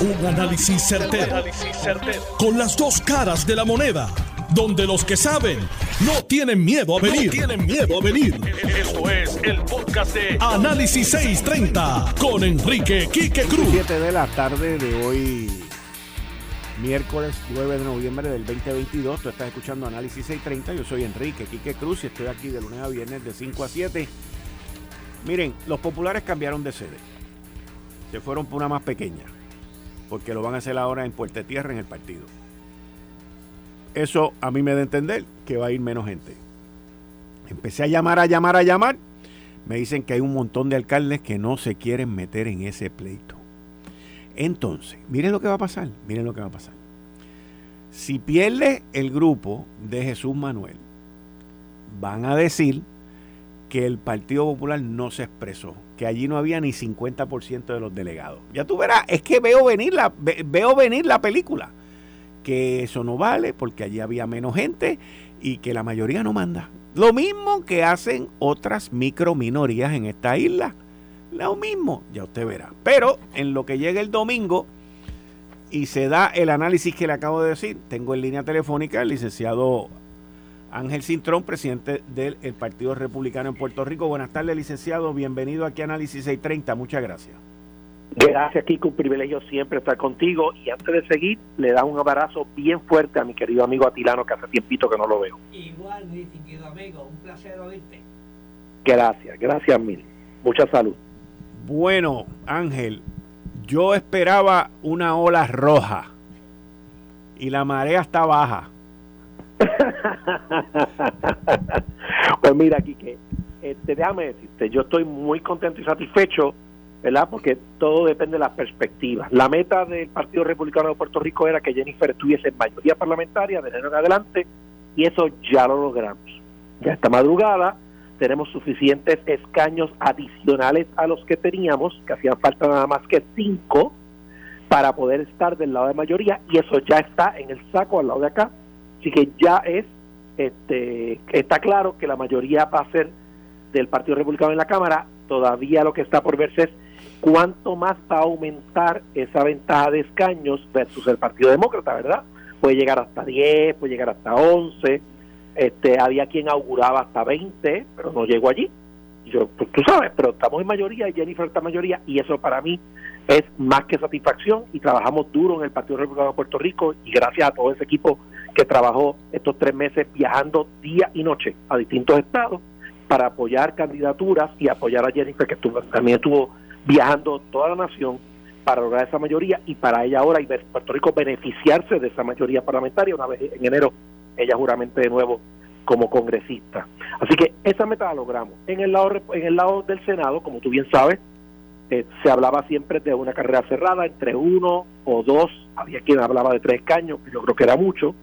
Un análisis certero, Con las dos caras de la moneda. Donde los que saben no tienen miedo a venir. tienen miedo a venir. Esto es el podcast de Análisis 630 con Enrique Quique Cruz. 7 de la tarde de hoy, miércoles 9 de noviembre del 2022. Tú estás escuchando Análisis 630. Yo soy Enrique Quique Cruz y estoy aquí de lunes a viernes de 5 a 7. Miren, los populares cambiaron de sede. Se fueron por una más pequeña porque lo van a hacer ahora en Puerta Tierra en el partido. Eso a mí me da a entender que va a ir menos gente. Empecé a llamar, a llamar, a llamar. Me dicen que hay un montón de alcaldes que no se quieren meter en ese pleito. Entonces, miren lo que va a pasar, miren lo que va a pasar. Si pierde el grupo de Jesús Manuel, van a decir que el Partido Popular no se expresó, que allí no había ni 50% de los delegados. Ya tú verás, es que veo venir la, veo venir la película, que eso no vale porque allí había menos gente y que la mayoría no manda. Lo mismo que hacen otras micro minorías en esta isla. Lo mismo, ya usted verá. Pero en lo que llega el domingo y se da el análisis que le acabo de decir, tengo en línea telefónica al licenciado Ángel Cintrón, presidente del Partido Republicano en Puerto Rico. Buenas tardes, licenciado. Bienvenido aquí a Análisis 630. Muchas gracias. Gracias, Kiko. Un privilegio siempre estar contigo. Y antes de seguir, le da un abrazo bien fuerte a mi querido amigo Atilano, que hace tiempito que no lo veo. Igual, mi distinguido amigo. Un placer oírte. Gracias, gracias mil. Mucha salud. Bueno, Ángel, yo esperaba una ola roja y la marea está baja. Pues mira, aquí que este, déjame decirte, yo estoy muy contento y satisfecho, ¿verdad? Porque todo depende de la perspectiva. La meta del Partido Republicano de Puerto Rico era que Jennifer tuviese mayoría parlamentaria de enero en adelante y eso ya lo logramos. Ya esta madrugada tenemos suficientes escaños adicionales a los que teníamos, que hacían falta nada más que cinco para poder estar del lado de mayoría y eso ya está en el saco al lado de acá Así que ya es, este, está claro que la mayoría va a ser del Partido Republicano en la Cámara. Todavía lo que está por verse es cuánto más va a aumentar esa ventaja de escaños versus el Partido Demócrata, ¿verdad? Puede llegar hasta 10, puede llegar hasta 11. Este, había quien auguraba hasta 20, pero no llegó allí. Yo, pues, tú sabes, pero estamos en mayoría y Jennifer está en mayoría y eso para mí es más que satisfacción y trabajamos duro en el Partido Republicano de Puerto Rico y gracias a todo ese equipo que trabajó estos tres meses viajando día y noche a distintos estados para apoyar candidaturas y apoyar a Jennifer, que también estuvo viajando toda la nación para lograr esa mayoría y para ella ahora y Puerto Rico beneficiarse de esa mayoría parlamentaria una vez en enero ella juramente de nuevo como congresista. Así que esa meta la logramos. En el lado en el lado del Senado, como tú bien sabes, eh, se hablaba siempre de una carrera cerrada entre uno o dos, había quien hablaba de tres escaños, yo creo que era mucho,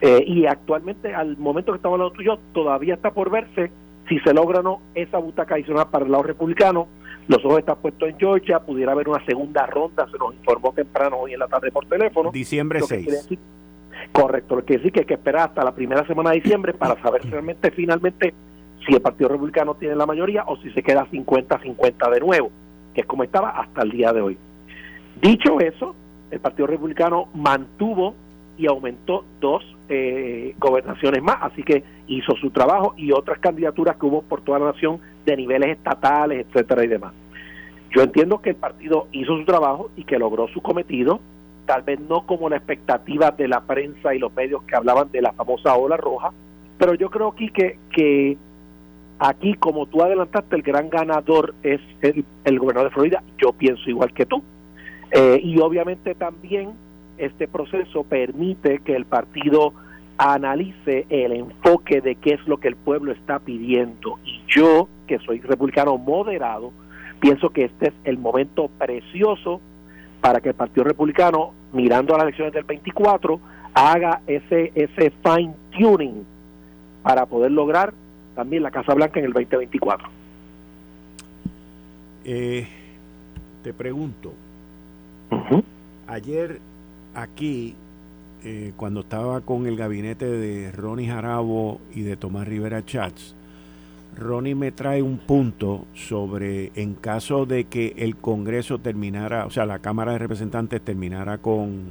eh, y actualmente, al momento que estamos hablando tú y yo, todavía está por verse si se logra o no esa butaca adicional para el lado republicano. Los ojos están puestos en Georgia, pudiera haber una segunda ronda, se nos informó temprano hoy en la tarde por teléfono. Diciembre 6. correcto, lo que decir que hay que esperar hasta la primera semana de diciembre para saber realmente, finalmente, si el Partido Republicano tiene la mayoría o si se queda 50-50 de nuevo, que es como estaba hasta el día de hoy. Dicho eso, el Partido Republicano mantuvo y aumentó dos eh, gobernaciones más, así que hizo su trabajo y otras candidaturas que hubo por toda la nación de niveles estatales, etcétera y demás. Yo entiendo que el partido hizo su trabajo y que logró su cometido, tal vez no como la expectativa de la prensa y los medios que hablaban de la famosa ola roja, pero yo creo aquí que, que aquí, como tú adelantaste, el gran ganador es el, el gobernador de Florida, yo pienso igual que tú. Eh, y obviamente también este proceso permite que el partido analice el enfoque de qué es lo que el pueblo está pidiendo. Y yo, que soy republicano moderado, pienso que este es el momento precioso para que el Partido Republicano, mirando a las elecciones del 24, haga ese, ese fine tuning para poder lograr también la Casa Blanca en el 2024. Eh, te pregunto, ayer aquí, eh, cuando estaba con el gabinete de Ronnie Jarabo y de Tomás Rivera Chats, Ronnie me trae un punto sobre en caso de que el Congreso terminara, o sea, la Cámara de Representantes terminara con,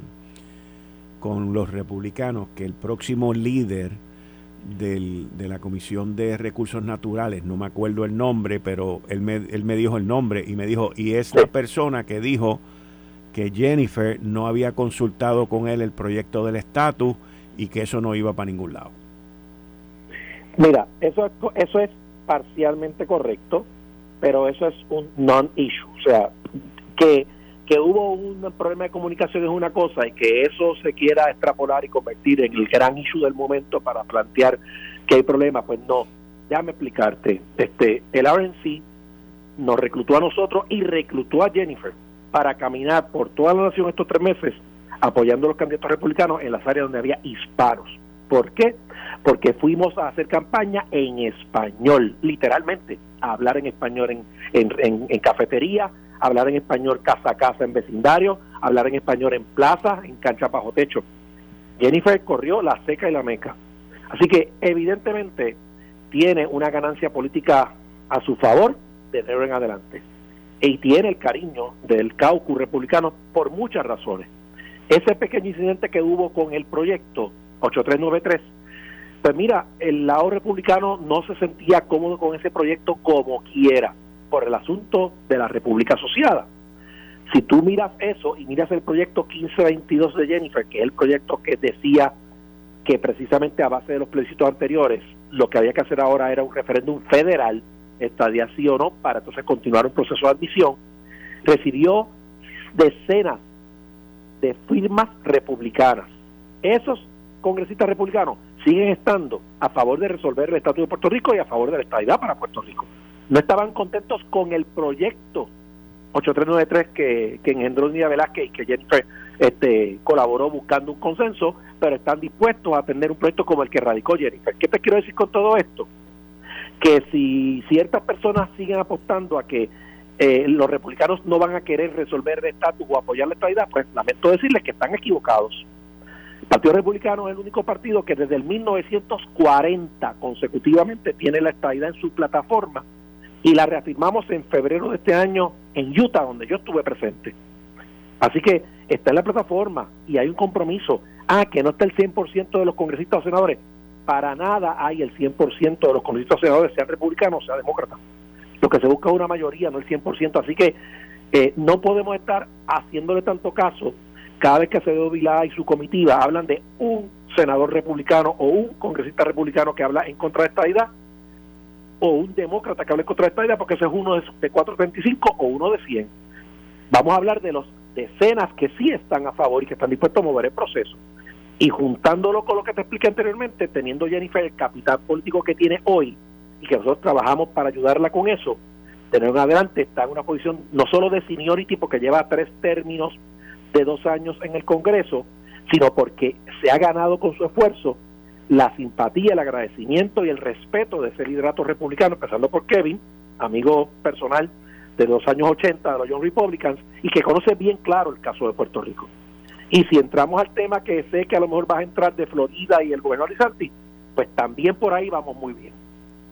con los republicanos, que el próximo líder del, de la Comisión de Recursos Naturales, no me acuerdo el nombre, pero él me, él me dijo el nombre y me dijo, y es la persona que dijo que Jennifer no había consultado con él el proyecto del estatus y que eso no iba para ningún lado. Mira, eso es, eso es parcialmente correcto, pero eso es un non-issue. O sea, que, que hubo un problema de comunicación es una cosa y que eso se quiera extrapolar y convertir en el gran issue del momento para plantear que hay problemas, pues no. Déjame explicarte. Este, el RNC nos reclutó a nosotros y reclutó a Jennifer para caminar por toda la nación estos tres meses apoyando a los candidatos republicanos en las áreas donde había hispanos. ¿Por qué? Porque fuimos a hacer campaña en español, literalmente, a hablar en español en, en, en, cafetería, hablar en español casa a casa en vecindario, hablar en español en plaza, en cancha bajo techo. Jennifer corrió la seca y la meca. Así que evidentemente tiene una ganancia política a su favor de ahora en adelante y tiene el cariño del caucus republicano por muchas razones. Ese pequeño incidente que hubo con el proyecto 8393, pues mira, el lado republicano no se sentía cómodo con ese proyecto como quiera, por el asunto de la República Asociada. Si tú miras eso y miras el proyecto 1522 de Jennifer, que es el proyecto que decía que precisamente a base de los plebiscitos anteriores, lo que había que hacer ahora era un referéndum federal estadía sí o no, para entonces continuar un proceso de admisión, recibió decenas de firmas republicanas. Esos congresistas republicanos siguen estando a favor de resolver el estatus de Puerto Rico y a favor de la estabilidad para Puerto Rico. No estaban contentos con el proyecto 8393 que, que engendró Nidia Velázquez y que Jennifer este, colaboró buscando un consenso, pero están dispuestos a tener un proyecto como el que radicó Jennifer. ¿Qué te quiero decir con todo esto? Que si ciertas personas siguen apostando a que eh, los republicanos no van a querer resolver el estatus o apoyar la estabilidad, pues lamento decirles que están equivocados. El Partido Republicano es el único partido que desde el 1940 consecutivamente tiene la estabilidad en su plataforma y la reafirmamos en febrero de este año en Utah, donde yo estuve presente. Así que está en la plataforma y hay un compromiso. Ah, que no está el 100% de los congresistas o senadores para nada hay el 100% de los congresistas senadores, sean republicanos o sean demócratas. Lo que se busca es una mayoría, no el 100%. Así que eh, no podemos estar haciéndole tanto caso cada vez que Acevedo Vilá y su comitiva hablan de un senador republicano o un congresista republicano que habla en contra de esta idea o un demócrata que habla en contra de esta idea porque ese es uno de, de 435 o uno de 100. Vamos a hablar de los decenas que sí están a favor y que están dispuestos a mover el proceso. Y juntándolo con lo que te expliqué anteriormente, teniendo Jennifer el capital político que tiene hoy y que nosotros trabajamos para ayudarla con eso, tener en adelante está en una posición no solo de seniority porque lleva tres términos de dos años en el Congreso, sino porque se ha ganado con su esfuerzo la simpatía, el agradecimiento y el respeto de ese liderato republicano, empezando por Kevin, amigo personal de los años 80 de los Young Republicans, y que conoce bien claro el caso de Puerto Rico. Y si entramos al tema que sé que a lo mejor vas a entrar de Florida y el gobernador Santi, pues también por ahí vamos muy bien.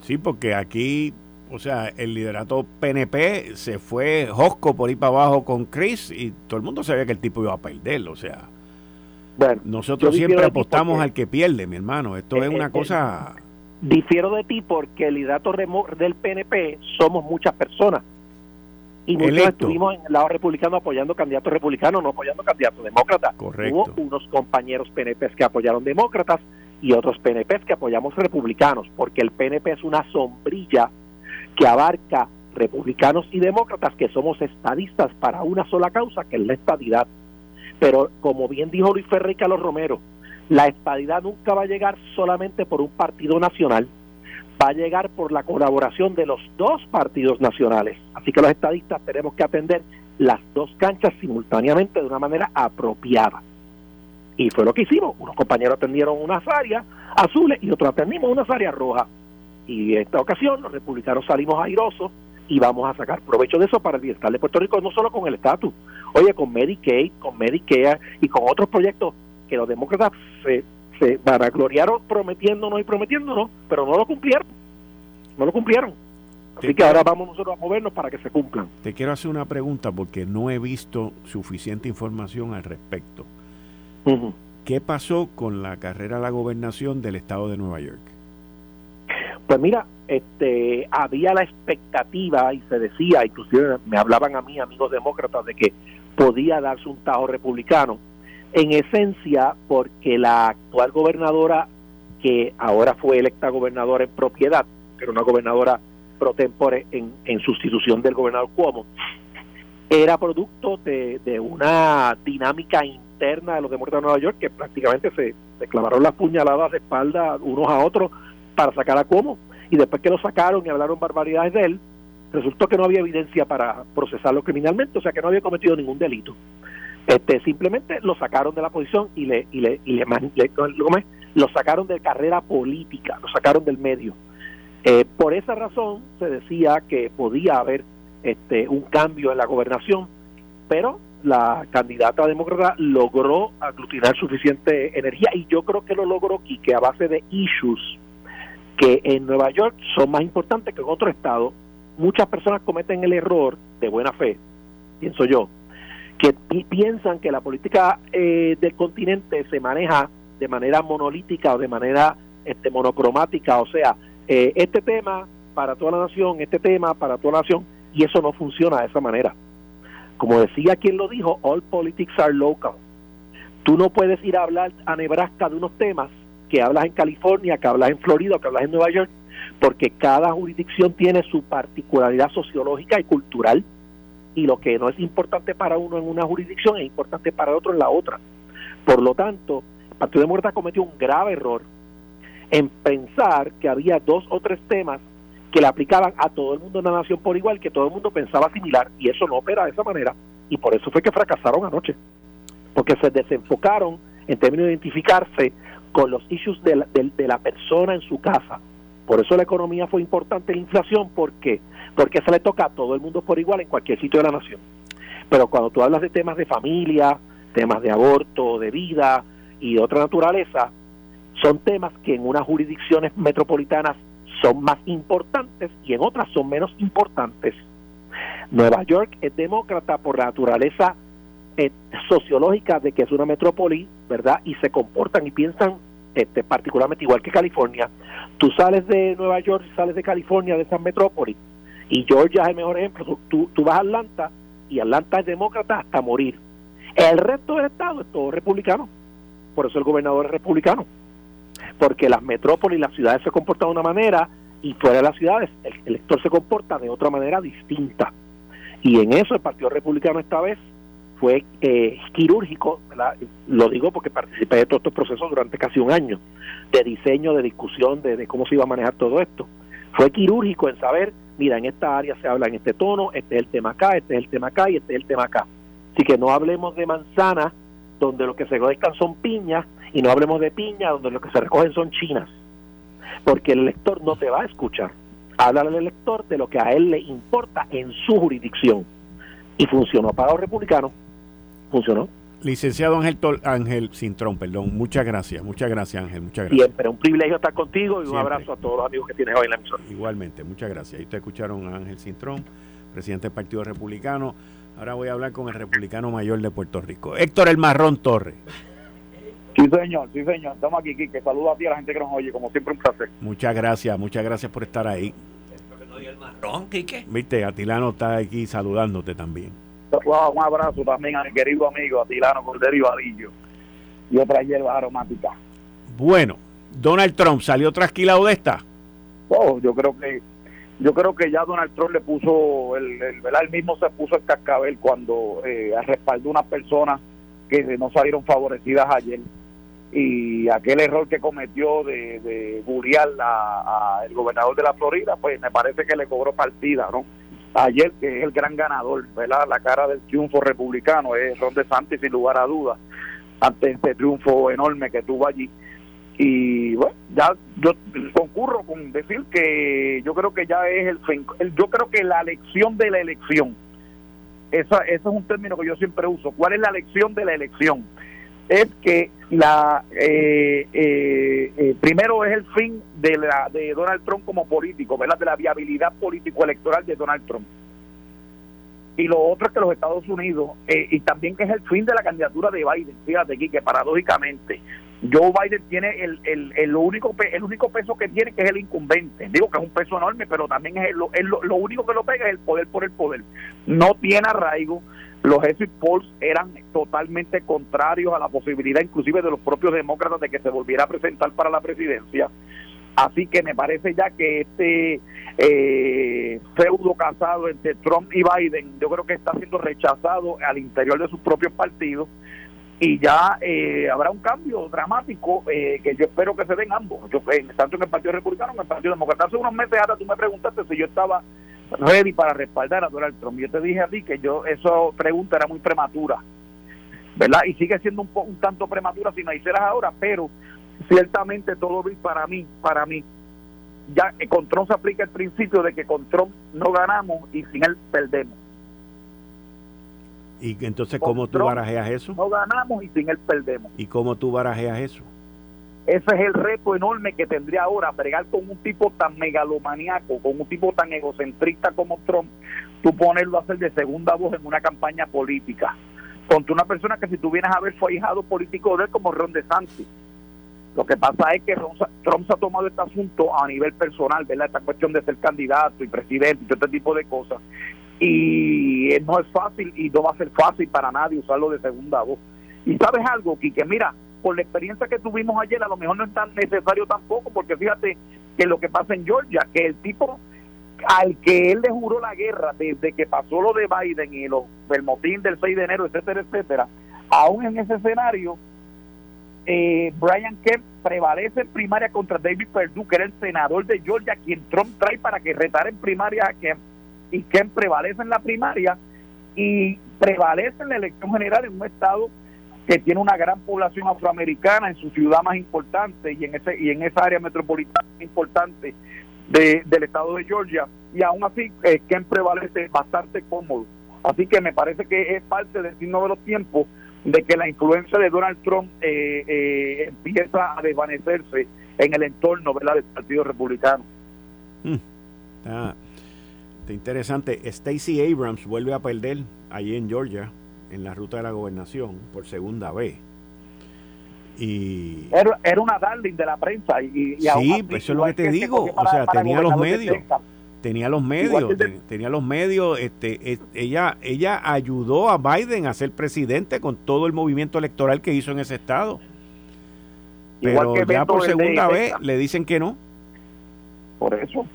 Sí, porque aquí, o sea, el liderato PNP se fue Josco por ahí para abajo con Chris y todo el mundo sabía que el tipo iba a perder, o sea. Bueno, nosotros siempre apostamos al que pierde, mi hermano. Esto es eh, una eh, cosa. Difiero de ti porque el liderato del PNP somos muchas personas y muchos estuvimos en el lado republicano apoyando candidatos republicanos, no apoyando candidatos demócratas. Correcto. Hubo unos compañeros PNP que apoyaron demócratas y otros PNP que apoyamos republicanos, porque el PNP es una sombrilla que abarca republicanos y demócratas que somos estadistas para una sola causa, que es la estadidad. Pero como bien dijo Luis Ferrer y Carlos Romero, la estadidad nunca va a llegar solamente por un partido nacional, va a llegar por la colaboración de los dos partidos nacionales. Así que los estadistas tenemos que atender las dos canchas simultáneamente de una manera apropiada. Y fue lo que hicimos. Unos compañeros atendieron unas áreas azules y otros atendimos unas áreas rojas. Y en esta ocasión los republicanos salimos airosos y vamos a sacar provecho de eso para el bienestar de Puerto Rico, no solo con el estatus, oye, con Medicaid, con Medicare y con otros proyectos que los demócratas se se vanagloriaron prometiéndonos y prometiéndonos, pero no lo cumplieron. no lo cumplieron. Así que ahora vamos nosotros a movernos para que se cumplan. Te quiero hacer una pregunta porque no he visto suficiente información al respecto. ¿Qué pasó con la carrera a la gobernación del estado de Nueva York? Pues mira, este, había la expectativa y se decía, inclusive me hablaban a mí amigos demócratas de que podía darse un tajo republicano. En esencia, porque la actual gobernadora, que ahora fue electa gobernadora en propiedad, era una gobernadora pro tempore en, sustitución del gobernador Cuomo, era producto de, de una dinámica interna de los demócratas de Nueva York que prácticamente se, se clavaron las puñaladas de espalda unos a otros para sacar a Cuomo. Y después que lo sacaron y hablaron barbaridades de él, resultó que no había evidencia para procesarlo criminalmente, o sea que no había cometido ningún delito. Este, simplemente lo sacaron de la posición y le y le, y le, lo sacaron de carrera política, lo sacaron del medio. Eh, por esa razón se decía que podía haber este, un cambio en la gobernación, pero la candidata demócrata logró aglutinar suficiente energía y yo creo que lo logró que a base de issues que en Nueva York son más importantes que en otro estado. Muchas personas cometen el error de buena fe, pienso yo, que piensan que la política eh, del continente se maneja de manera monolítica o de manera este, monocromática, o sea, eh, este tema para toda la nación, este tema para toda la nación, y eso no funciona de esa manera. Como decía quien lo dijo, all politics are local. Tú no puedes ir a hablar a Nebraska de unos temas que hablas en California, que hablas en Florida, que hablas en Nueva York, porque cada jurisdicción tiene su particularidad sociológica y cultural, y lo que no es importante para uno en una jurisdicción es importante para otro en la otra. Por lo tanto, el Partido Demócrata cometió un grave error en pensar que había dos o tres temas que le aplicaban a todo el mundo en la nación por igual, que todo el mundo pensaba similar, y eso no opera de esa manera, y por eso fue que fracasaron anoche, porque se desenfocaron en términos de identificarse con los issues de la, de, la persona en su casa. Por eso la economía fue importante, la inflación, ¿por qué? Porque se le toca a todo el mundo por igual en cualquier sitio de la nación. Pero cuando tú hablas de temas de familia, temas de aborto, de vida y de otra naturaleza, son temas que en unas jurisdicciones metropolitanas son más importantes y en otras son menos importantes. Nueva York es demócrata por la naturaleza eh, sociológica de que es una metrópoli, ¿verdad? Y se comportan y piensan este, particularmente igual que California. Tú sales de Nueva York, sales de California, de esa metrópoli, y Georgia es el mejor ejemplo. Tú, tú vas a Atlanta y Atlanta es demócrata hasta morir. El resto del estado es todo republicano. Por eso el gobernador es republicano. Porque las metrópolis, las ciudades se comportan de una manera y fuera de las ciudades el elector se comporta de otra manera distinta. Y en eso el Partido Republicano esta vez fue eh, quirúrgico, lo digo porque participé de todos estos procesos durante casi un año, de diseño, de discusión, de, cómo se iba a manejar todo esto. Fue quirúrgico en saber, mira, en esta área se habla en este tono, este es el tema acá, este es el tema acá y este es el tema acá. Así que no hablemos de manzana, donde lo que se recogen son piñas, y no hablemos de piña, donde lo que se recogen son chinas, porque el elector no te va a escuchar. Habla al elector de lo que a él le importa en su jurisdicción. Y funcionó para los republicanos funcionó. Licenciado Ángel, Ángel Cintrón, perdón, muchas gracias, muchas gracias Ángel, muchas gracias. Siempre, un privilegio estar contigo y un abrazo a todos los amigos que tienes hoy en la emisora. Igualmente, muchas gracias. Ahí te escucharon a Ángel Cintrón, presidente del Partido Republicano. Ahora voy a hablar con el republicano mayor de Puerto Rico, Héctor El Marrón Torres. Sí, señor, sí, señor. Estamos aquí, que Saludos a ti a la gente que nos oye, como siempre, un placer. Muchas gracias, muchas gracias por estar ahí. el marrón, Quique. Viste, Atilano está aquí saludándote también un abrazo también a mi querido amigo Atilano Cordero y Vadillo y otras hierbas aromáticas. Bueno, Donald Trump salió trasquilado de esta. Oh, yo creo que yo creo que ya Donald Trump le puso el, el, mismo se puso el cascabel cuando eh, respaldó unas personas que no salieron favorecidas ayer y aquel error que cometió de, de buriar a, el gobernador de la Florida pues me parece que le cobró partida no ayer, que es el gran ganador, ¿verdad? La cara del triunfo republicano es Ron DeSantis, sin lugar a dudas, ante este triunfo enorme que tuvo allí. Y bueno, ya yo concurro con decir que yo creo que ya es el, yo creo que la elección de la elección, esa, ese es un término que yo siempre uso. ¿Cuál es la elección de la elección? Es que la eh, eh, eh, primero es el fin de la de Donald Trump como político, ¿verdad? De la viabilidad político electoral de Donald Trump. Y lo otro es que los Estados Unidos, y también que es el fin de la candidatura de Biden, fíjate aquí que paradójicamente Joe Biden tiene el, el, el, único el único peso que tiene que es el incumbente. Digo que es un peso enorme, pero también es, lo, lo, único que lo pega es el poder por el poder. No tiene arraigo. Los exit polls eran totalmente contrarios a la posibilidad inclusive de los propios demócratas de que se volviera a presentar para la presidencia. Así que me parece ya que este eh, feudo casado entre Trump y Biden, yo creo que está siendo rechazado al interior de sus propios partidos y ya eh, habrá un cambio dramático eh, que yo espero que se den ambos, yo, eh, tanto en el Partido Republicano como en el Partido Demócrata. Hace unos meses ahora tú me preguntaste si yo estaba ready para respaldar a Donald Trump. Yo te dije a ti que yo esa pregunta era muy prematura, ¿verdad? Y sigue siendo un, un tanto prematura si me hicieras ahora, pero ciertamente todo para mí, para mí, ya con Trump se aplica el principio de que con Trump no ganamos y sin él perdemos. ¿Y entonces cómo tú barajeas eso? No ganamos y sin él perdemos. ¿Y cómo tú barajeas eso? Ese es el reto enorme que tendría ahora, bregar con un tipo tan megalomaniaco, con un tipo tan egocentrista como Trump, tú ponerlo a hacer de segunda voz en una campaña política. Contra una persona que si tú vienes a ver fue hijado político de él como Ron DeSantis. Lo que pasa es que Trump se ha tomado este asunto a nivel personal, ¿verdad? Esta cuestión de ser candidato y presidente y todo este tipo de cosas y no es fácil y no va a ser fácil para nadie usarlo de segunda voz. Y sabes algo, Quique, mira, por la experiencia que tuvimos ayer, a lo mejor no es tan necesario tampoco, porque fíjate que lo que pasa en Georgia, que el tipo al que él le juró la guerra desde que pasó lo de Biden y lo, el motín del 6 de enero, etcétera, etcétera, aún en ese escenario, eh, Brian Kemp prevalece en primaria contra David Perdue, que era el senador de Georgia, quien Trump trae para que retara en primaria a Kemp y que prevalece en la primaria y prevalece en la elección general en un estado que tiene una gran población afroamericana en su ciudad más importante y en ese y en esa área metropolitana importante del estado de Georgia y aún así eh, prevalece bastante cómodo así que me parece que es parte del signo de los tiempos de que la influencia de Donald Trump eh, eh, empieza a desvanecerse en el entorno ¿verdad? del Partido Republicano. Mm. Ah, interesante. Stacey Abrams vuelve a perder allí en Georgia, en la ruta de la gobernación, por segunda vez. Y era, una darling de la prensa. Y, sí, pues eso es lo que te digo. o sea, tenía los medios. Tenía los medios, tenía los medios, este, ella, ella ayudó a Biden a ser presidente con todo el movimiento electoral que hizo en ese estado. Pero ya por segunda vez le dicen que no. Por eso.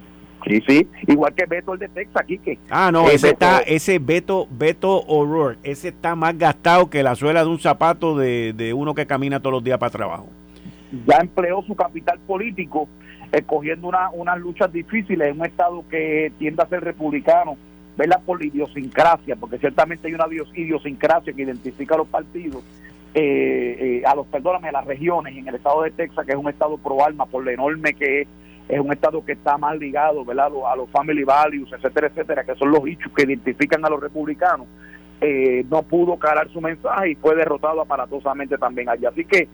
Sí, sí, igual que Beto el de Texas aquí que Ah, no, ese está ese Beto Beto O'Rourke, ese está más gastado que la suela de un zapato de, de uno que camina todos los días para trabajo. Ya empleó su capital político escogiendo una, unas luchas difíciles en un estado que tiende a ser republicano, verla por la idiosincrasia, porque ciertamente hay una idiosincrasia que identifica a los partidos, eh, eh, a los, perdóname, a las regiones en el estado de Texas, que es un estado pro alma, por lo enorme que es es un estado que está más ligado ¿verdad? a los family values, etcétera, etcétera, que son los hechos que identifican a los republicanos, eh, no pudo calar su mensaje y fue derrotado aparatosamente también allí. Así que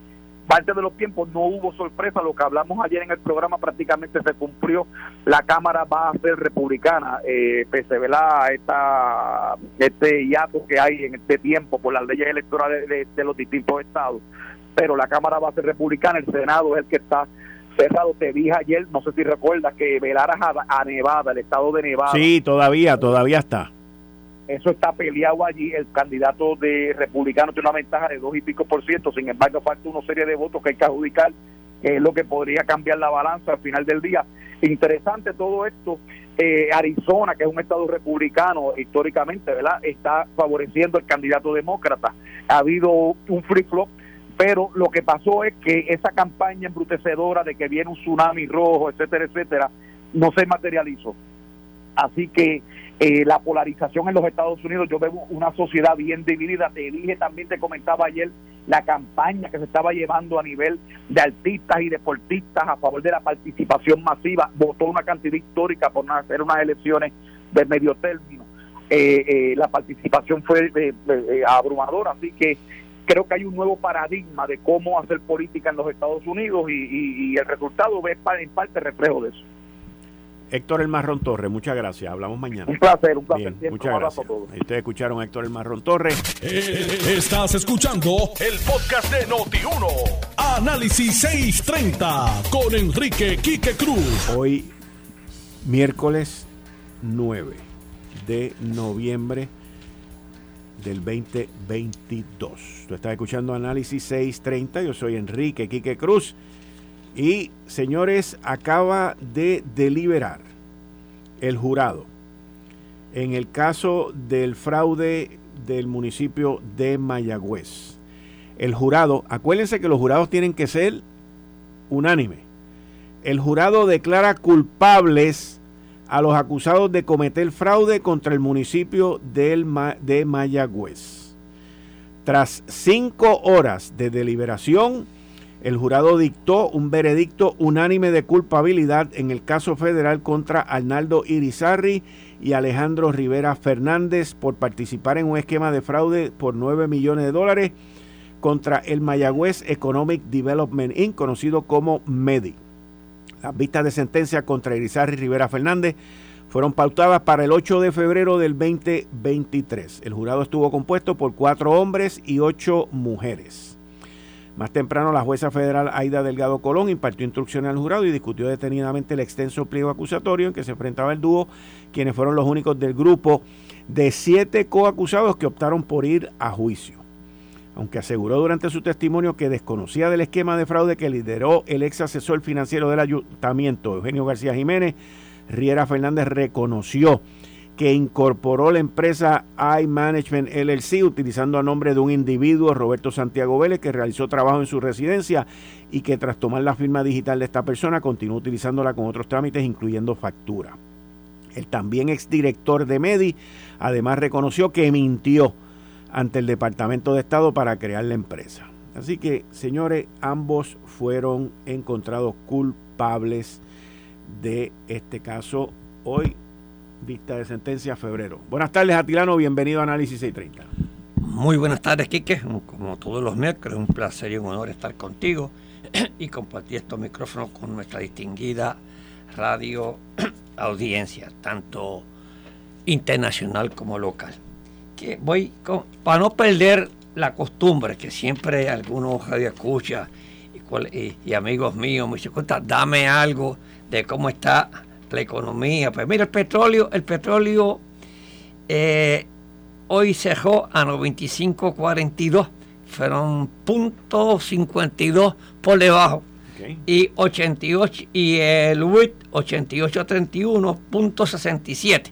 parte de los tiempos no hubo sorpresa, lo que hablamos ayer en el programa prácticamente se cumplió, la Cámara va a ser republicana, eh, pese a esta, este hiato que hay en este tiempo por las leyes electorales de los distintos estados, pero la Cámara va a ser republicana, el Senado es el que está cerrado. Te dije ayer, no sé si recuerdas, que velaras a, Nevada, el estado de Nevada. Sí, todavía, todavía está. Eso está peleado allí. El candidato de republicano tiene una ventaja de dos y pico por ciento. Sin embargo, falta una serie de votos que hay que adjudicar, que es lo que podría cambiar la balanza al final del día. Interesante todo esto. Eh, Arizona, que es un estado republicano históricamente, ¿verdad? Está favoreciendo el candidato demócrata. Ha habido un free flop pero lo que pasó es que esa campaña embrutecedora de que viene un tsunami rojo, etcétera, etcétera, no se materializó. Así que eh, la polarización en los Estados Unidos, yo veo una sociedad bien dividida. Te dije, también te comentaba ayer la campaña que se estaba llevando a nivel de artistas y deportistas a favor de la participación masiva. Votó una cantidad histórica por hacer unas elecciones de medio término. Eh, eh, la participación fue abrumadora, así que creo que hay un nuevo paradigma de cómo hacer política en los Estados Unidos y, el resultado es en parte reflejo de eso. Héctor El Marrón Torres, muchas gracias. Hablamos mañana. Un placer, un placer. muchas gracias. Ustedes escucharon a Héctor El Marrón Torres. Eh, estás escuchando el podcast de Noti1. Análisis 630 con Enrique Quique Cruz. Hoy, miércoles 9 de noviembre del 2022. Tú estás escuchando Análisis 630. Yo soy Enrique Quique Cruz. Y señores, acaba de deliberar el jurado en el caso del fraude del municipio de Mayagüez. El jurado, acuérdense que los jurados tienen que ser unánime. El jurado declara culpables a los acusados de cometer fraude contra el municipio de Mayagüez. Tras cinco horas de deliberación, el jurado dictó un veredicto unánime de culpabilidad en el caso federal contra Arnaldo Irizarri y Alejandro Rivera Fernández por participar en un esquema de fraude por 9 millones de dólares contra el Mayagüez Economic Development Inc., conocido como MEDI. Las vistas de sentencia contra Irizarri y Rivera Fernández fueron pautadas para el 8 de febrero del 2023. El jurado estuvo compuesto por cuatro hombres y ocho mujeres. Más temprano, la jueza federal Aida Delgado Colón impartió instrucciones al jurado y discutió detenidamente el extenso pliego acusatorio en que se enfrentaba el dúo, quienes fueron los únicos del grupo de siete coacusados que optaron por ir a juicio. Aunque aseguró durante su testimonio que desconocía del esquema de fraude que lideró el ex asesor financiero del ayuntamiento, Eugenio García Jiménez, Riera Fernández reconoció que incorporó la empresa iManagement LLC utilizando a nombre de un individuo, Roberto Santiago Vélez, que realizó trabajo en su residencia y que tras tomar la firma digital de esta persona continuó utilizándola con otros trámites, incluyendo factura. El también exdirector de Medi además reconoció que mintió ante el Departamento de Estado para crear la empresa. Así que, señores, ambos fueron encontrados culpables de este caso. Hoy vista de sentencia febrero. Buenas tardes, Atilano, bienvenido a Análisis 630. Muy buenas tardes, Quique. Como todos los miércoles, un placer y un honor estar contigo y compartir estos micrófonos con nuestra distinguida radio audiencia, tanto internacional como local. Que voy para no perder la costumbre que siempre algunos radio escucha y, y, amigos míos me dicen, dame algo de cómo está la economía. Pues mira, el petróleo, el petróleo eh, hoy cerró a 95.42, fueron .52 por debajo. Y 88 y el WIT 8831.67.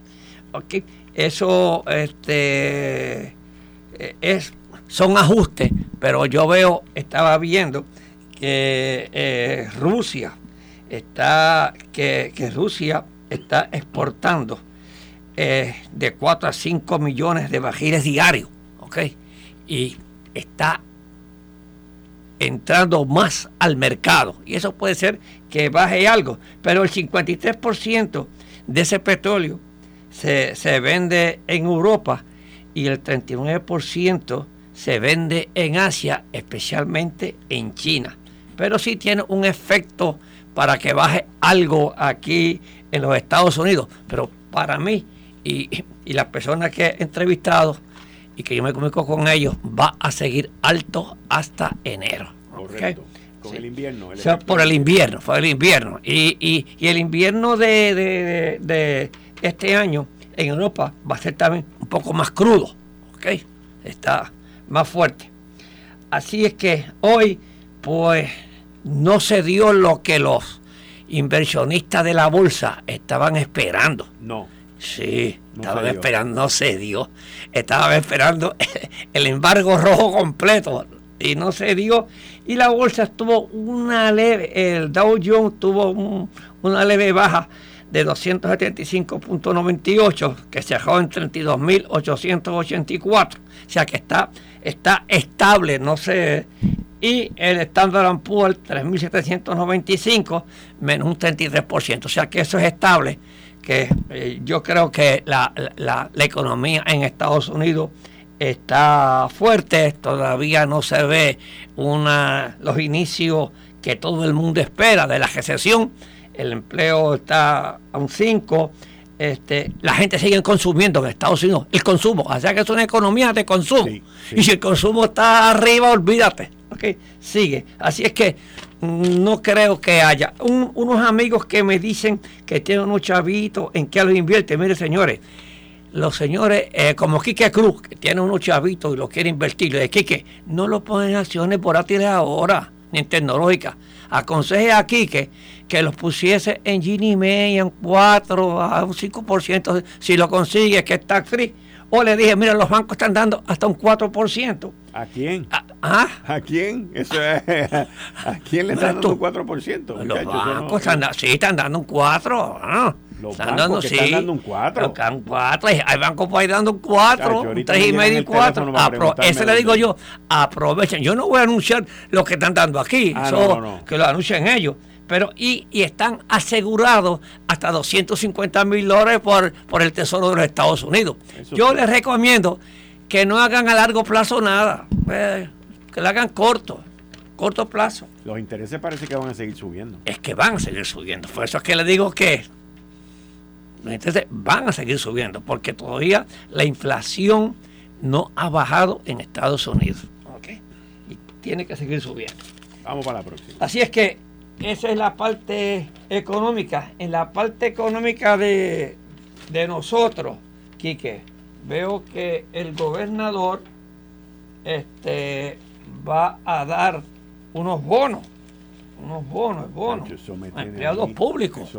Okay. Eso este es son ajustes, pero yo veo, estaba viendo que eh, Rusia está que, Rusia está exportando eh, de 4 a 5 millones de bajiles diarios, ¿ok? Y está entrando más al mercado. Y eso puede ser que baje algo, pero el 53% de ese petróleo se, se vende en Europa y el 39% se vende en Asia, especialmente en China. Pero sí tiene un efecto para que baje algo aquí en los Estados Unidos. Pero para mí y, las personas que he entrevistado y que yo me comunico con ellos, va a seguir alto hasta enero. Correcto. Con el invierno. por el invierno, fue el invierno. Y, el invierno de, este año en Europa va a ser también un poco más crudo. ¿ok? Está más fuerte. Así es que hoy, pues no se dio lo que los inversionistas de la bolsa estaban esperando. No. Sí, estaban esperando, no se dio. Estaban esperando el embargo rojo completo y no se dio. Y la bolsa estuvo una leve, el Dow Jones tuvo una leve baja de 275.98 que cerró en 32.884. O sea que está, está estable, no se y el Standard Poor's 3.795 menos un 33%. O sea que eso es estable, que eh, yo creo que la, economía en Estados Unidos está fuerte, todavía no se ve una, los inicios que todo el mundo espera de la recesión. El empleo está a un 5, este, la gente sigue consumiendo en Estados Unidos. El consumo, o sea que es una economía de consumo. Y si el consumo está arriba, olvídate. Okay, sigue. Así es que no creo que haya. unos amigos que me dicen que tienen unos chavitos en que los invierte. Mire, señores, los señores, eh, como Quique Cruz, que tiene unos chavitos y los quiere invertir, le Quique, no lo ponen en acciones por ahora, ni en tecnológica. Aconseje a Quique que los pusiese en Ginny May en 4 a un 5%, si lo consigue, que está free. O le dije, mira, los bancos están dando hasta un 4%. ¿A quién? ¿A, ¿Ah? ¿A quién? Eso es, ¿A quién le están dando un 4%? Los bancos están, sí, están dando un 4%. Los están dando, sí, están dando un 4. Un 4. Hay bancos por ahí dando un 4, un 3 y medio y 4. ese le digo yo, aprovechen. Yo no voy a anunciar lo que están dando aquí, ah, que lo anuncien ellos. Pero, y, y están asegurados hasta 250 mil dólares por, por el Tesoro de los Estados Unidos. yo les recomiendo que no hagan a largo plazo nada, eh, que lo hagan corto corto plazo. Los intereses parece que van a seguir subiendo. Es que van a seguir subiendo. Por eso es que le digo que los intereses van a seguir subiendo, porque todavía la inflación no ha bajado en Estados Unidos. Y tiene que seguir subiendo. Vamos para la próxima. Así es que esa es la parte económica. En la parte económica de, de nosotros, Quique, veo que el gobernador este, va a dar unos bonos, unos bonos, bonos a empleados públicos.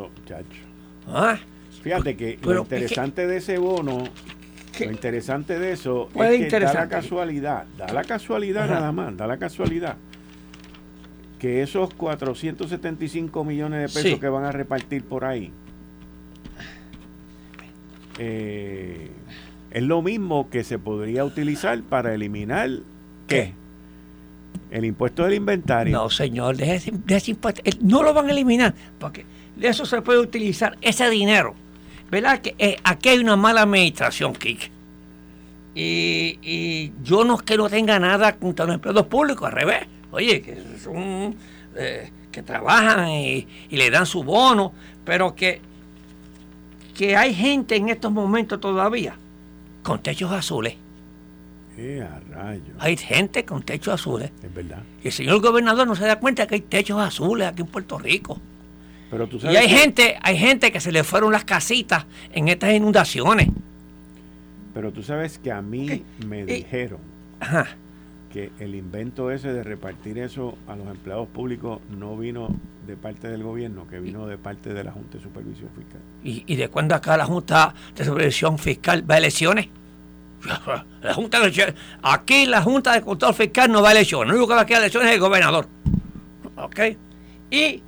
¿Ah? Fíjate que lo interesante de ese bono, lo interesante de eso es que da la casualidad, da la casualidad nada más, da la casualidad que esos 475 millones de pesos que van a repartir por ahí eh, es lo mismo que se podría utilizar para eliminar ¿qué? El impuesto del inventario. No, señor, de ese, impuesto. No lo van a eliminar, porque de eso se puede utilizar ese dinero ¿verdad? Que eh, aquí hay una mala administración, Kik. Y, yo no es que no tenga nada contra los empleados públicos, al revés. Oye, que son eh, que trabajan y, le dan su bono, pero que, que hay gente en estos momentos todavía con techos azules. Eh, rayos. Hay gente con techos azules. Es verdad. Y el señor gobernador no se da cuenta que hay techos azules aquí en Puerto Rico tú y hay gente, hay gente que se le fueron las casitas en estas inundaciones. Pero tú sabes que a mí me dijeron que el invento ese de repartir eso a los empleados públicos no vino de parte del gobierno, que vino de parte de la Junta de Supervisión Fiscal. ¿Y, de cuándo acá la Junta de Supervisión Fiscal va a elecciones? La Junta de, aquí la Junta de Control Fiscal no va a elecciones. Lo único que va a quedar elecciones es el gobernador. ¿Ok? Y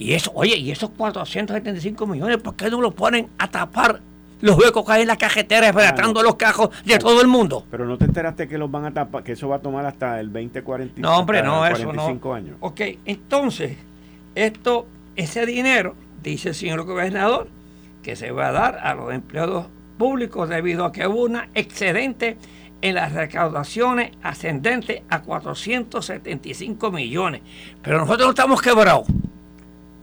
y eso, oye, y esos 475 millones, ¿por qué no lo ponen a tapar los huecos que hay en la cajetera esperando los cajos de todo el mundo? Pero no te enteraste que los van a tapar, que eso va a tomar hasta el 2045 No, hombre, no, eso no. años. Ok, entonces, esto, ese dinero, dice el señor gobernador, que se va a dar a los empleados públicos debido a que hubo una excedente en las recaudaciones ascendente a 475 millones. Pero nosotros no estamos quebrados.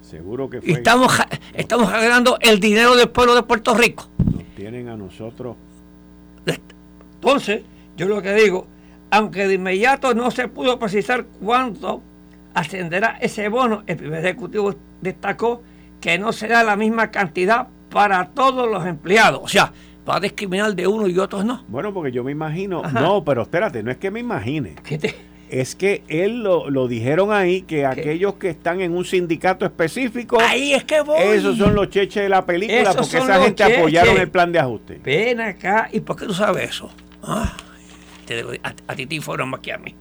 Seguro que fue. Estamos, estamos ganando el dinero del pueblo de Puerto Rico. Nos tienen a nosotros. Entonces, yo lo que digo, aunque de inmediato no se pudo precisar cuánto ascenderá ese bono, el primer ejecutivo destacó que no será la misma cantidad para todos los empleados. O sea, va a discriminar de uno y otros no. Bueno, porque yo me imagino, no, pero espérate, no es que me imagine. ¿Qué te? Es que él lo, dijeron ahí que aquellos que están en un sindicato específico ahí es que voy. esos son los cheches de la película porque esa gente apoyaron el plan de ajuste ven acá y por qué tú sabes eso ah, a, ti te informan más que a mí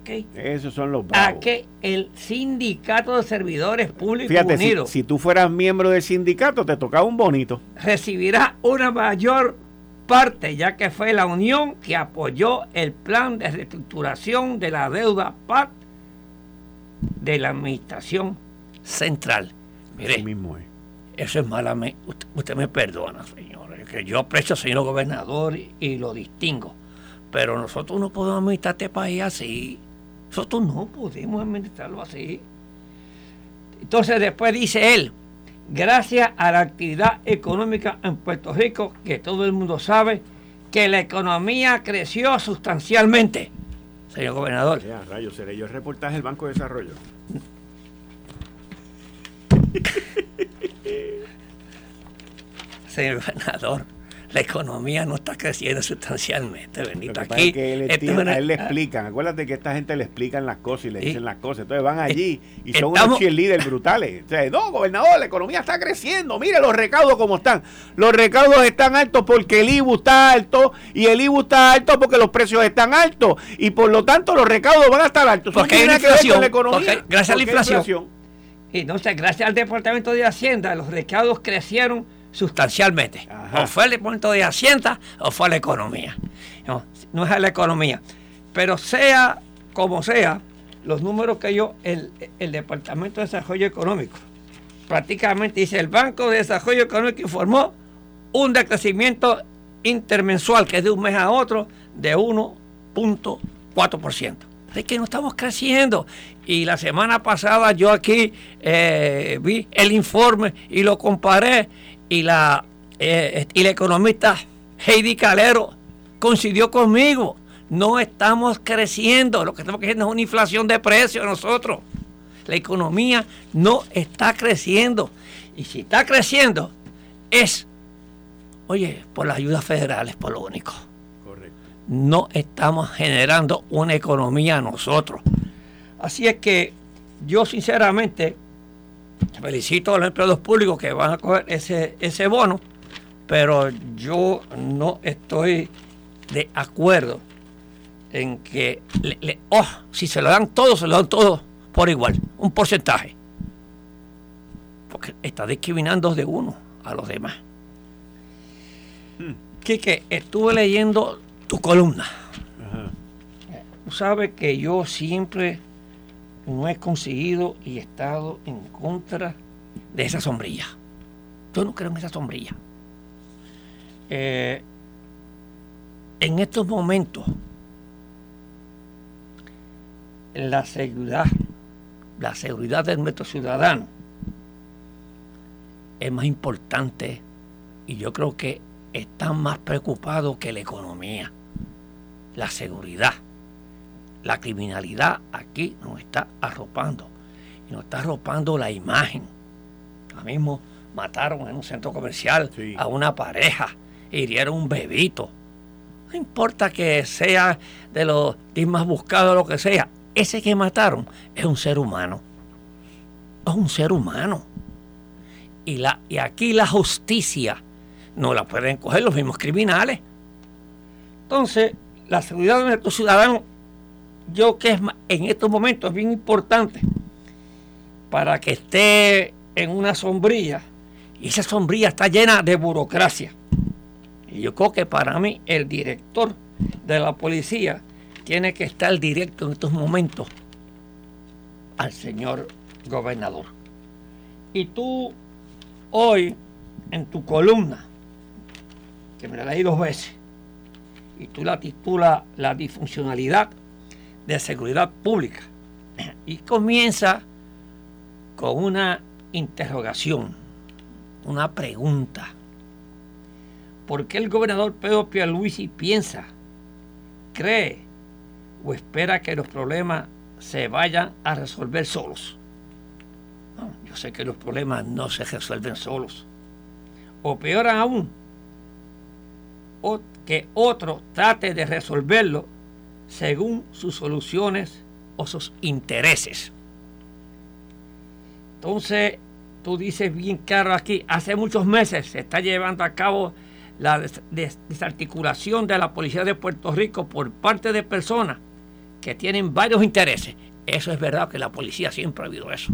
okay. esos son los bravos. a que el sindicato de servidores públicos Fíjate, unidos si, si tú fueras miembro del sindicato te tocaba un bonito recibirá una mayor parte, ya que fue la Unión que apoyó el plan de reestructuración de la deuda PAT de la Administración Central. Mire, mismo es. eso es mala. Usted, usted, me perdona, señor, que yo aprecio al señor gobernador y, lo distingo. Pero nosotros no podemos administrar este país así. Nosotros no podemos administrarlo así. Entonces después dice él, gracias a la actividad económica en Puerto Rico, que todo el mundo sabe, que la economía creció sustancialmente. Señor gobernador. Ya, rayos, seré yo el reportaje del Banco de Desarrollo. Señor gobernador, la economía no está creciendo sustancialmente, bendito. Aquí, que él, a él le explican, acuérdate que esta gente le explican las cosas y le dicen las cosas, entonces van allí y son unos cheerleaders brutales. O sea, no, gobernador, la economía está creciendo, mire los recaudos como están. Los recaudos están altos porque el IBU está alto y el IBU está alto porque los precios están altos y por lo tanto los recaudos van a estar altos. Porque hay inflación, la economía. gracias a la inflación. Y entonces, gracias al Departamento de Hacienda, los recaudos crecieron sustancialmente. O fue el punto de Hacienda o fue la economía. No, no es la economía. Pero sea como sea, los números que yo, el, el Departamento de Desarrollo Económico, prácticamente dice, el Banco de Desarrollo Económico informó un decrecimiento intermensual, que es de un mes a otro, de 1.4%. Es que no estamos creciendo. Y la semana pasada yo aquí eh, vi el informe y lo comparé y la, eh, y la economista Heidi Calero coincidió conmigo. No estamos creciendo, lo que estamos creciendo es una inflación de precios nosotros. La economía no está creciendo. Y si está creciendo, es, oye, por las ayudas federales, por lo único. Correcto. No estamos generando una economía nosotros. Así es que yo sinceramente felicito a los empleados públicos que van a coger ese, ese bono, pero yo no estoy de acuerdo en que, oh, si se lo dan todos, se lo dan todos por igual, un porcentaje. Porque está discriminando de uno a los demás. Quique, estuve leyendo tu columna. Tú sabes que yo siempre no he conseguido y he estado en contra de esa sombrilla. Yo no creo en esa sombrilla. Eh, en estos momentos, la seguridad, la seguridad de nuestros ciudadanos es más importante y yo creo que están más preocupados que la economía, la seguridad la criminalidad aquí nos está arropando. Y nos está arropando la imagen. Ahora mismo mataron en un centro comercial a una pareja, hirieron un bebito. No importa que sea de los más buscados o lo que sea, ese que mataron es un ser humano. Es un ser humano. Y, la, y aquí la justicia no la pueden coger los mismos criminales. Entonces, la seguridad de nuestros ciudadanos yo que es en estos momentos es bien importante para que esté en una sombrilla y esa sombrilla está llena de burocracia. Y yo creo que para mí el director de la policía tiene que estar directo en estos momentos al señor gobernador. Y tú hoy en tu columna, que me la leí dos veces, y tú la titulas La disfuncionalidad de seguridad pública. Y comienza con una interrogación, una pregunta. ¿Por qué el gobernador Pedro Pierluisi piensa, cree o espera que los problemas se vayan a resolver solos? yo sé que los problemas no se resuelven solos. O peor aún, o que otro trate de resolverlo según sus soluciones o sus intereses. Entonces, tú dices bien claro aquí, hace muchos meses se está llevando a cabo la desarticulación de la policía de Puerto Rico por parte de personas que tienen varios intereses. Eso es verdad que la policía siempre ha habido eso.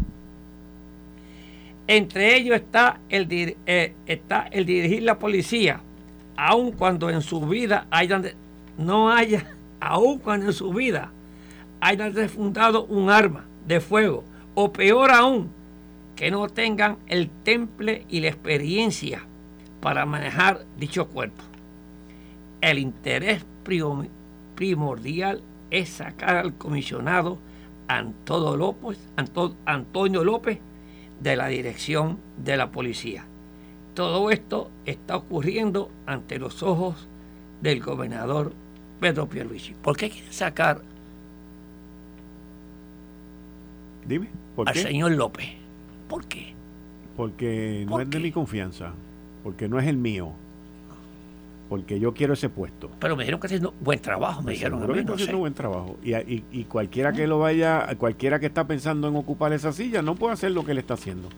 Entre ellos está el, eh, está el dirigir la policía, aun cuando en su vida no haya aun cuando en su vida hayan refundado un arma de fuego, o peor aún, que no tengan el temple y la experiencia para manejar dicho cuerpo. El interés primordial es sacar al comisionado Antonio López, Antonio López de la dirección de la policía. Todo esto está ocurriendo ante los ojos del gobernador Pedro Pierluigi. ¿Por qué quiere sacar Dime, al señor López? ¿Por qué? Porque no es de mi confianza, porque no es el mío, porque yo quiero ese puesto. Pero me dijeron que haciendo buen trabajo, me dijeron. que está haciendo buen trabajo. Y, y, cualquiera que lo vaya, cualquiera que está pensando en ocupar esa silla, no puede hacer lo que él está haciendo,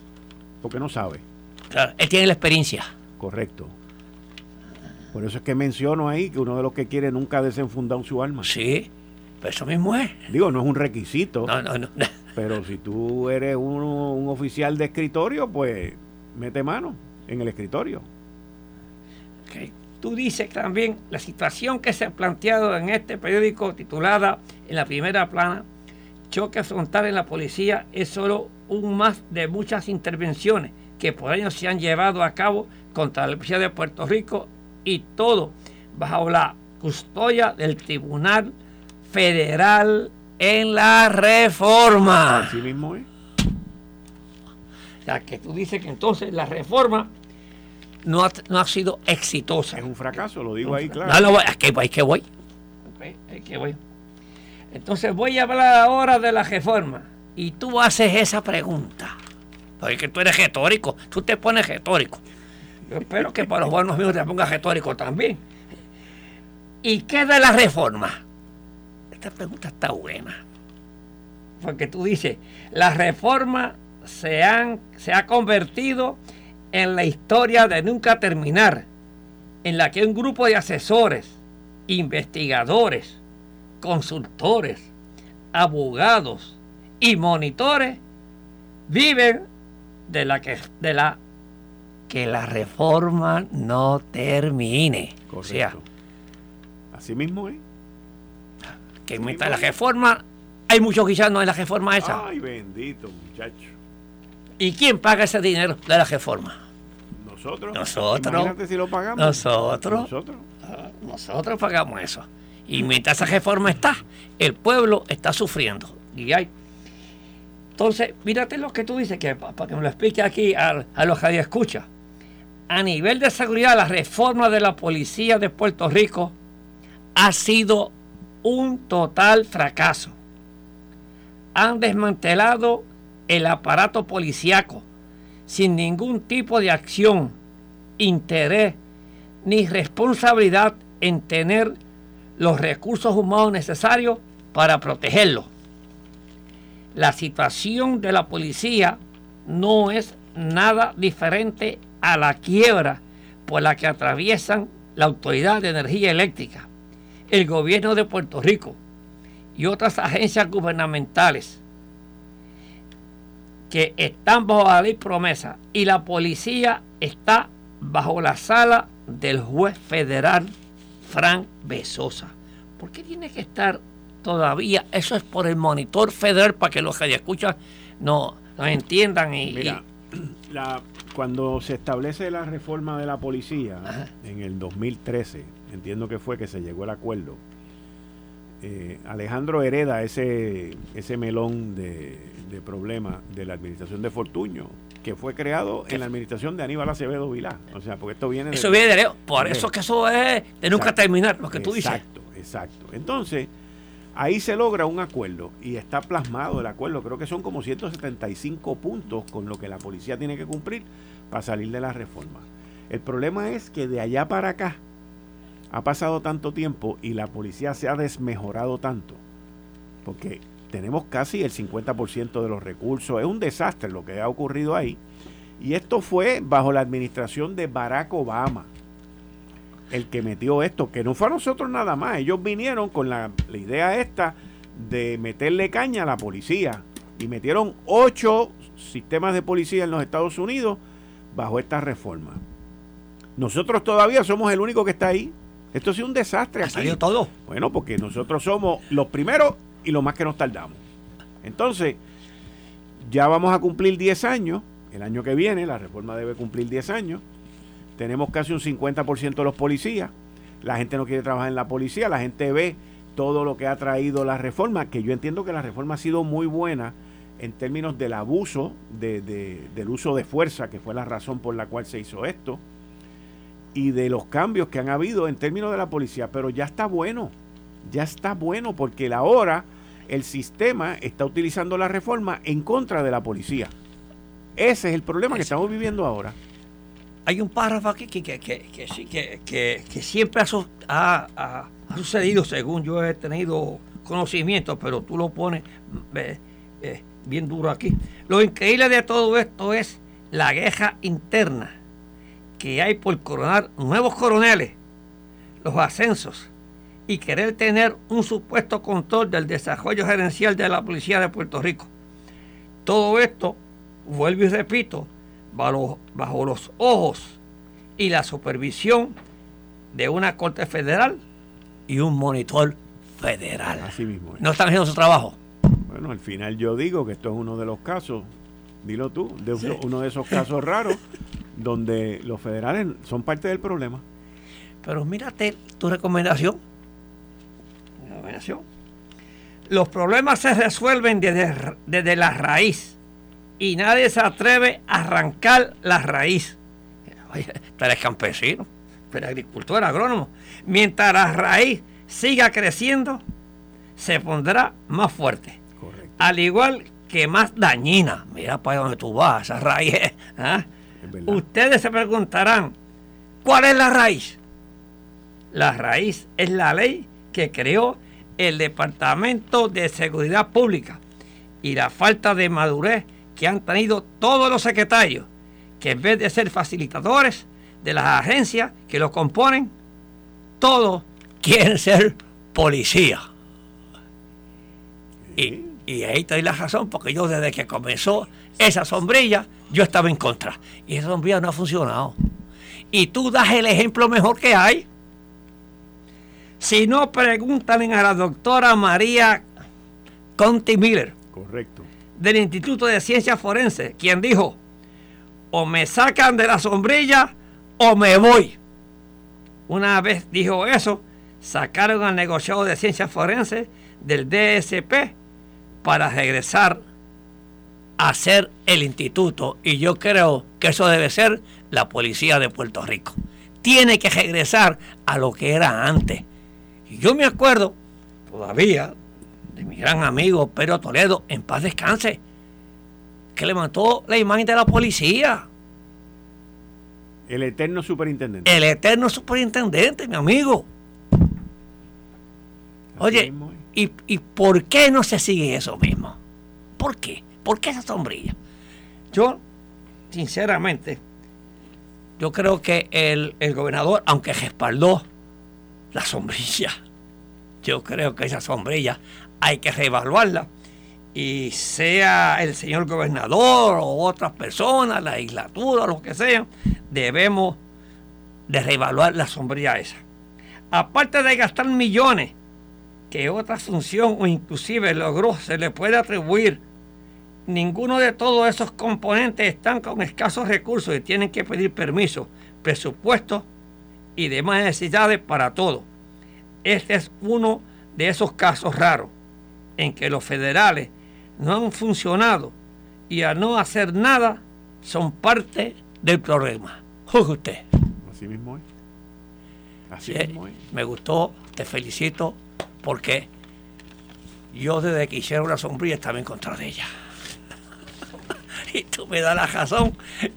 porque no sabe. Claro, él tiene la experiencia. Correcto. Por eso es que menciono ahí que uno de los que quiere nunca ha desenfundado su alma. Sí, pero eso mismo es. Digo, no es un requisito. No, no, no. Pero si tú eres un, oficial de escritorio, pues mete mano en el escritorio. Okay. Tú dices también la situación que se ha planteado en este periódico titulada en la primera plana, choque frontal en la policía, es solo un más de muchas intervenciones que por años se han llevado a cabo contra la policía de Puerto Rico y todo bajo la custodia del Tribunal Federal en la reforma. Así mismo es. O sea, que tú dices que entonces la reforma no ha, sido exitosa. Es un fracaso, lo digo ahí, claro. No, no, es que, es que voy. es que voy. Entonces voy a hablar ahora de la reforma. Y tú haces esa pregunta. Porque tú eres retórico, tú te pones retórico. Espero que para los buenos míos te pongas retórico también. ¿Y qué de la reforma? esta pregunta está buena. Porque tú dices, la reforma se, han, se ha convertido en la historia de nunca terminar, en la que un grupo de asesores, investigadores, consultores, abogados y monitores viven de la que, de la, que la reforma no termine. Correcto. Así mismo es que mientras la reforma, hay muchos guisanos en la reforma esa. Ay, bendito muchacho. ¿Y quién paga ese dinero de la reforma? Nosotros. Nosotros. Imagínate si lo pagamos. Nosotros. Nosotros. Ah, nosotros pagamos eso. Y mientras esa reforma está, el pueblo está sufriendo. Y hay. Entonces, mírate lo que tú dices, que para que me lo explique aquí a, a los que escucha. A nivel de seguridad, la reforma de la policía de Puerto Rico ha sido un total fracaso. Han desmantelado el aparato policiaco sin ningún tipo de acción, interés ni responsabilidad en tener los recursos humanos necesarios para protegerlo. La situación de la policía no es nada diferente a la quiebra por la que atraviesan la Autoridad de Energía Eléctrica el gobierno de Puerto Rico y otras agencias gubernamentales que están bajo la ley promesa y la policía está bajo la sala del juez federal Frank Besosa. ¿Por qué tiene que estar todavía? Eso es por el monitor federal para que los que escuchan no, no entiendan. Y, cuando se establece la reforma de la policía en el 2013, entiendo que fue que se llegó al acuerdo. Eh, Alejandro hereda ese, ese melón de, de problemas de la administración de Fortuño, que fue creado en la administración de Aníbal Acevedo Vilá. O sea, porque esto viene de. Eso viene de Leo. Por eso que eso es de nunca terminar, lo que tú dices. Exacto, exacto. Entonces, ahí se logra un acuerdo y está plasmado el acuerdo. Creo que son como 175 puntos con lo que la policía tiene que cumplir para salir de la reforma. El problema es que de allá para acá, ha pasado tanto tiempo y la policía se ha desmejorado tanto, porque tenemos casi el 50% de los recursos, es un desastre lo que ha ocurrido ahí, y esto fue bajo la administración de Barack Obama, el que metió esto, que no fue a nosotros nada más, ellos vinieron con la, idea esta de meterle caña a la policía, y metieron ocho sistemas de policía en los Estados Unidos bajo esta reforma. Nosotros todavía somos el único que está ahí. Esto ha sido un desastre. ¿Ha salido todo? Bueno, porque nosotros somos los primeros y los más que nos tardamos. Entonces, ya vamos a cumplir 10 años. El año que viene, la reforma debe cumplir 10 años. Tenemos casi un 50% de los policías. La gente no quiere trabajar en la policía. La gente ve todo lo que ha traído la reforma, que yo entiendo que la reforma ha sido muy buena en términos del abuso del uso de fuerza, que fue la razón por la cual se hizo esto, y de los cambios que han habido en términos de la policía, pero ya está bueno, ya está bueno, porque ahora el sistema está utilizando la reforma en contra de la policía. Ese es el problema que estamos viviendo ahora. Hay un párrafo aquí que, que, que, que siempre ha, sucedido según yo he tenido conocimiento, pero tú lo pones eh, bien duro aquí. Lo increíble de todo esto es la queja interna que hay por coronar nuevos coroneles, los ascensos y querer tener un supuesto control del desarrollo gerencial de la Policía de Puerto Rico. Todo esto, vuelvo y repito, bajo, bajo los ojos y la supervisión de una Corte Federal y un monitor federal. Así mismo. ¿No están haciendo su trabajo? Bueno, al final yo digo que esto es uno de los casos, dilo tú, de uno de esos casos raros donde los federales son parte del problema. Pero mírate tu recomendación. recomendación. Los problemas se resuelven desde, desde la raíz y nadie se atreve a arrancar la raíz. Oye, tú eres campesino, pero agricultor, agrónomo. Mientras la raíz siga creciendo, se pondrá más fuerte. Al igual que más dañina. Mira para donde tú vas, esa raíz. ¿ah? Ustedes se preguntarán, ¿cuál es la raíz? La raíz es la ley que creó el Departamento de Seguridad Pública y la falta de madurez que han tenido todos los secretarios, que en vez de ser facilitadores de las agencias que los componen, todos quieren ser policía. Y, ahí te doy la razón, porque yo desde que comenzó esa sombrilla, yo estaba en contra. Y esa sombrilla no ha funcionado. Y tú das el ejemplo mejor que hay. Si no, pregúntale a la doctora María Conti Miller. Correcto. Del Instituto de Ciencias Forenses, quien dijo, o me sacan de la sombrilla o me voy. Una vez dijo eso, sacaron al negociado de ciencias forenses del DSP para regresar a hacer el instituto. Y yo creo que eso debe ser la policía de Puerto Rico. Tiene que regresar a lo que era antes. Y yo me acuerdo todavía de mi gran amigo Pedro Toledo, en paz descanse, que levantó la imagen de la policía. El eterno superintendente. El eterno superintendente, mi amigo. Oye, ¿y, ¿y por qué no se sigue eso mismo? ¿Por qué? ¿Por qué esa sombrilla? Yo, sinceramente, yo creo que el, el gobernador, aunque respaldó la sombrilla, yo creo que esa sombrilla hay que reevaluarla y sea el señor gobernador o otras personas, la legislatura, lo que sea, debemos de reevaluar la sombrilla esa. Aparte de gastar millones que otra función o inclusive logró se le puede atribuir. Ninguno de todos esos componentes están con escasos recursos y tienen que pedir permiso, presupuesto y demás necesidades para todo. Este es uno de esos casos raros en que los federales no han funcionado y al no hacer nada son parte del problema. Juzgue usted. Así mismo es. Así mismo es. Me gustó, te felicito porque yo desde que hicieron una sombrilla estaba en contra de ella. y tú me das la razón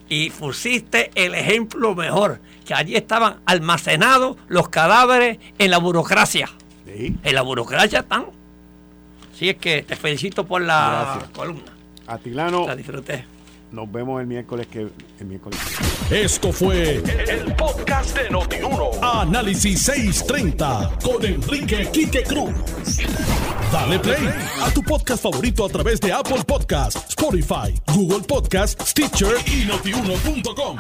y pusiste el ejemplo mejor, que allí estaban almacenados los cadáveres en la burocracia. En la burocracia están. Así es que te felicito por la columna. Atilano. La disfruté. Nos vemos el miércoles que el miércoles. Esto fue el, podcast de Notiuno. Análisis 630 con Enrique Quique Cruz. Dale play a tu podcast favorito a través de Apple Podcasts, Spotify, Google Podcasts, Stitcher y notiuno.com.